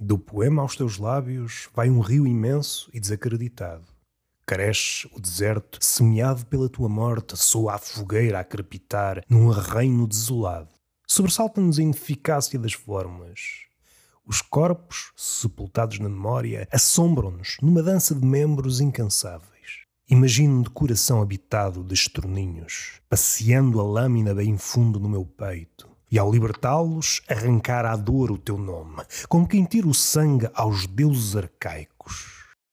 Do poema aos teus lábios vai um rio imenso e desacreditado. Cresce o deserto, semeado pela tua morte, soa a fogueira a crepitar num reino desolado. Sobressalta-nos a ineficácia das formas. Os corpos, sepultados na memória, assombram-nos numa dança de membros incansáveis. Imagino de coração habitado de estorninhos, passeando a lâmina bem fundo no meu peito, e ao libertá-los arrancar à dor o teu nome, como quem tira o sangue aos deuses arcaicos.